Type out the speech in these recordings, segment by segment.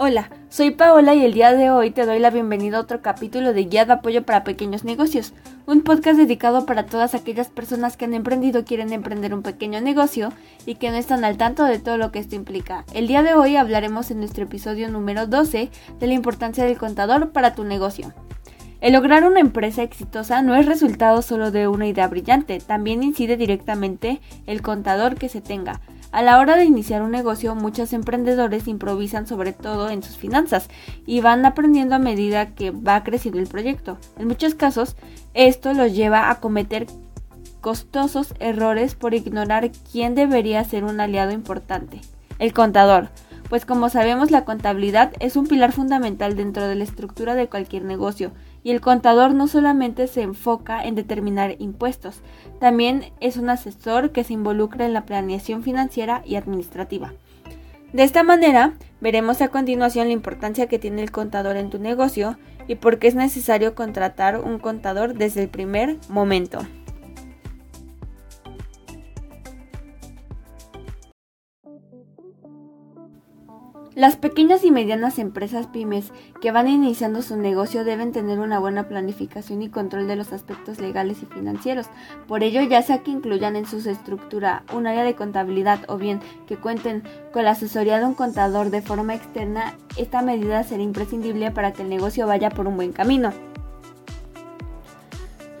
Hola, soy Paola y el día de hoy te doy la bienvenida a otro capítulo de Guía de Apoyo para Pequeños Negocios, un podcast dedicado para todas aquellas personas que han emprendido quieren emprender un pequeño negocio y que no están al tanto de todo lo que esto implica. El día de hoy hablaremos en nuestro episodio número 12 de la importancia del contador para tu negocio. El lograr una empresa exitosa no es resultado solo de una idea brillante, también incide directamente el contador que se tenga. A la hora de iniciar un negocio, muchos emprendedores improvisan sobre todo en sus finanzas y van aprendiendo a medida que va creciendo el proyecto. En muchos casos, esto los lleva a cometer costosos errores por ignorar quién debería ser un aliado importante, el contador. Pues como sabemos la contabilidad es un pilar fundamental dentro de la estructura de cualquier negocio y el contador no solamente se enfoca en determinar impuestos, también es un asesor que se involucra en la planeación financiera y administrativa. De esta manera, veremos a continuación la importancia que tiene el contador en tu negocio y por qué es necesario contratar un contador desde el primer momento. Las pequeñas y medianas empresas pymes que van iniciando su negocio deben tener una buena planificación y control de los aspectos legales y financieros. Por ello, ya sea que incluyan en su estructura un área de contabilidad o bien que cuenten con la asesoría de un contador de forma externa, esta medida será imprescindible para que el negocio vaya por un buen camino.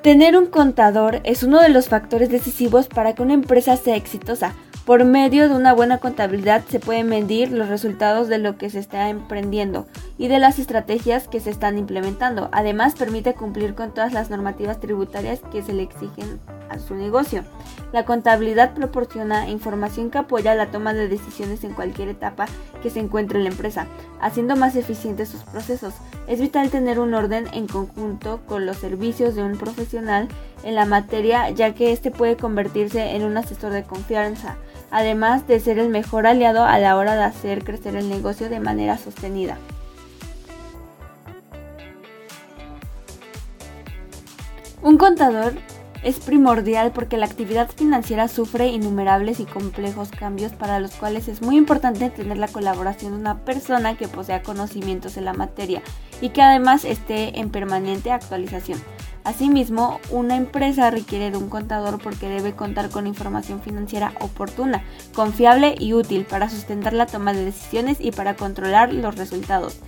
Tener un contador es uno de los factores decisivos para que una empresa sea exitosa por medio de una buena contabilidad se pueden medir los resultados de lo que se está emprendiendo y de las estrategias que se están implementando. Además, permite cumplir con todas las normativas tributarias que se le exigen a su negocio. La contabilidad proporciona información que apoya la toma de decisiones en cualquier etapa que se encuentre en la empresa, haciendo más eficientes sus procesos. Es vital tener un orden en conjunto con los servicios de un profesional en la materia, ya que éste puede convertirse en un asesor de confianza además de ser el mejor aliado a la hora de hacer crecer el negocio de manera sostenida. Un contador es primordial porque la actividad financiera sufre innumerables y complejos cambios para los cuales es muy importante tener la colaboración de una persona que posea conocimientos en la materia y que además esté en permanente actualización. Asimismo, una empresa requiere de un contador porque debe contar con información financiera oportuna, confiable y útil para sustentar la toma de decisiones y para controlar los resultados.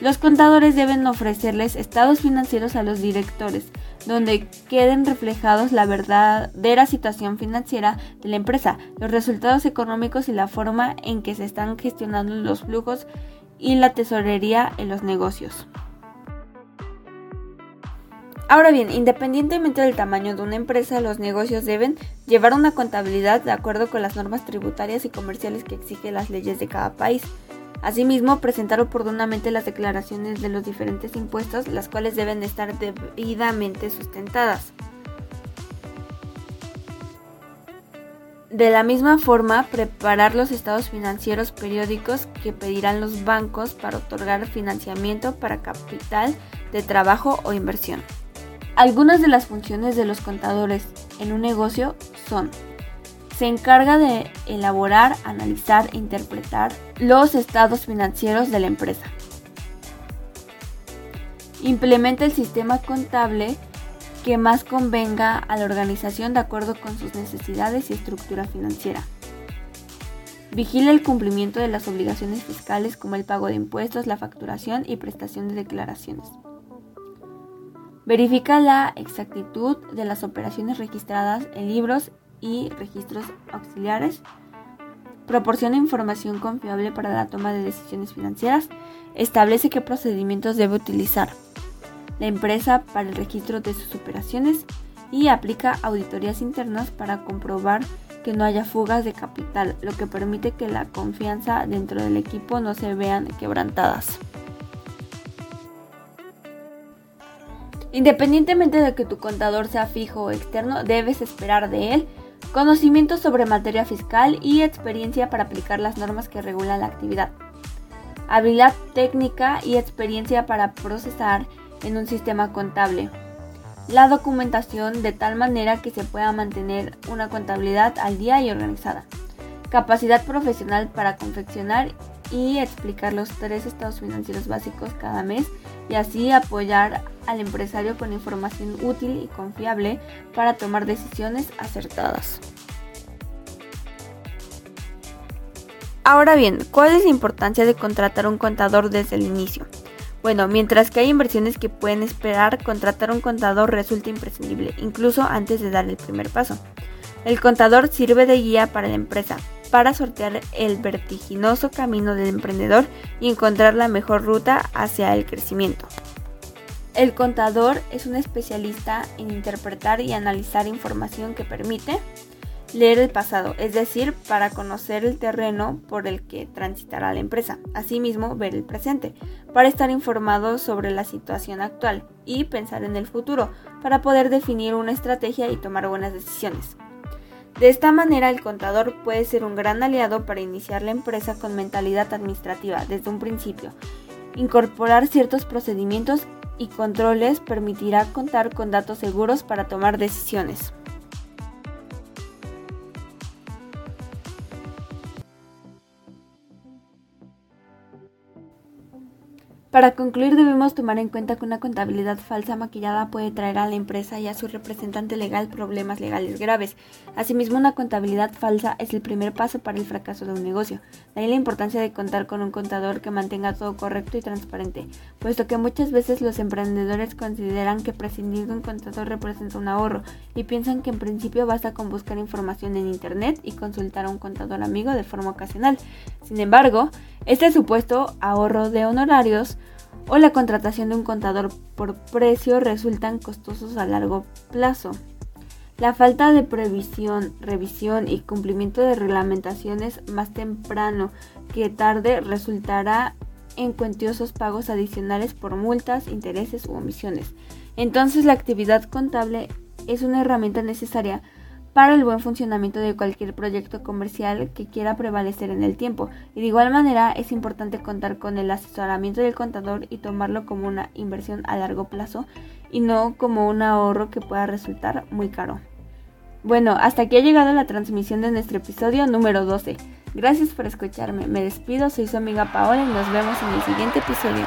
Los contadores deben ofrecerles estados financieros a los directores, donde queden reflejados la verdadera situación financiera de la empresa, los resultados económicos y la forma en que se están gestionando los flujos y la tesorería en los negocios. Ahora bien, independientemente del tamaño de una empresa, los negocios deben llevar una contabilidad de acuerdo con las normas tributarias y comerciales que exigen las leyes de cada país. Asimismo, presentar oportunamente las declaraciones de los diferentes impuestos, las cuales deben estar debidamente sustentadas. De la misma forma, preparar los estados financieros periódicos que pedirán los bancos para otorgar financiamiento para capital de trabajo o inversión. Algunas de las funciones de los contadores en un negocio son se encarga de elaborar, analizar e interpretar los estados financieros de la empresa. Implementa el sistema contable que más convenga a la organización de acuerdo con sus necesidades y estructura financiera. Vigila el cumplimiento de las obligaciones fiscales como el pago de impuestos, la facturación y prestación de declaraciones. Verifica la exactitud de las operaciones registradas en libros y registros auxiliares. Proporciona información confiable para la toma de decisiones financieras. Establece qué procedimientos debe utilizar la empresa para el registro de sus operaciones y aplica auditorías internas para comprobar que no haya fugas de capital, lo que permite que la confianza dentro del equipo no se vean quebrantadas. Independientemente de que tu contador sea fijo o externo, debes esperar de él conocimientos sobre materia fiscal y experiencia para aplicar las normas que regulan la actividad. Habilidad técnica y experiencia para procesar en un sistema contable. La documentación de tal manera que se pueda mantener una contabilidad al día y organizada. Capacidad profesional para confeccionar y explicar los tres estados financieros básicos cada mes y así apoyar al empresario con información útil y confiable para tomar decisiones acertadas. Ahora bien, ¿cuál es la importancia de contratar un contador desde el inicio? Bueno, mientras que hay inversiones que pueden esperar, contratar un contador resulta imprescindible, incluso antes de dar el primer paso. El contador sirve de guía para la empresa, para sortear el vertiginoso camino del emprendedor y encontrar la mejor ruta hacia el crecimiento. El contador es un especialista en interpretar y analizar información que permite leer el pasado, es decir, para conocer el terreno por el que transitará la empresa. Asimismo, ver el presente, para estar informado sobre la situación actual y pensar en el futuro, para poder definir una estrategia y tomar buenas decisiones. De esta manera, el contador puede ser un gran aliado para iniciar la empresa con mentalidad administrativa desde un principio. Incorporar ciertos procedimientos y controles permitirá contar con datos seguros para tomar decisiones. Para concluir, debemos tomar en cuenta que una contabilidad falsa maquillada puede traer a la empresa y a su representante legal problemas legales graves. Asimismo, una contabilidad falsa es el primer paso para el fracaso de un negocio. De ahí la importancia de contar con un contador que mantenga todo correcto y transparente, puesto que muchas veces los emprendedores consideran que prescindir de un contador representa un ahorro y piensan que en principio basta con buscar información en Internet y consultar a un contador amigo de forma ocasional. Sin embargo, este supuesto ahorro de honorarios o la contratación de un contador por precio resultan costosos a largo plazo. La falta de previsión, revisión y cumplimiento de reglamentaciones más temprano que tarde resultará en cuantiosos pagos adicionales por multas, intereses u omisiones. Entonces la actividad contable es una herramienta necesaria para el buen funcionamiento de cualquier proyecto comercial que quiera prevalecer en el tiempo. Y de igual manera es importante contar con el asesoramiento del contador y tomarlo como una inversión a largo plazo y no como un ahorro que pueda resultar muy caro. Bueno, hasta aquí ha llegado la transmisión de nuestro episodio número 12. Gracias por escucharme. Me despido, soy su amiga Paola y nos vemos en el siguiente episodio.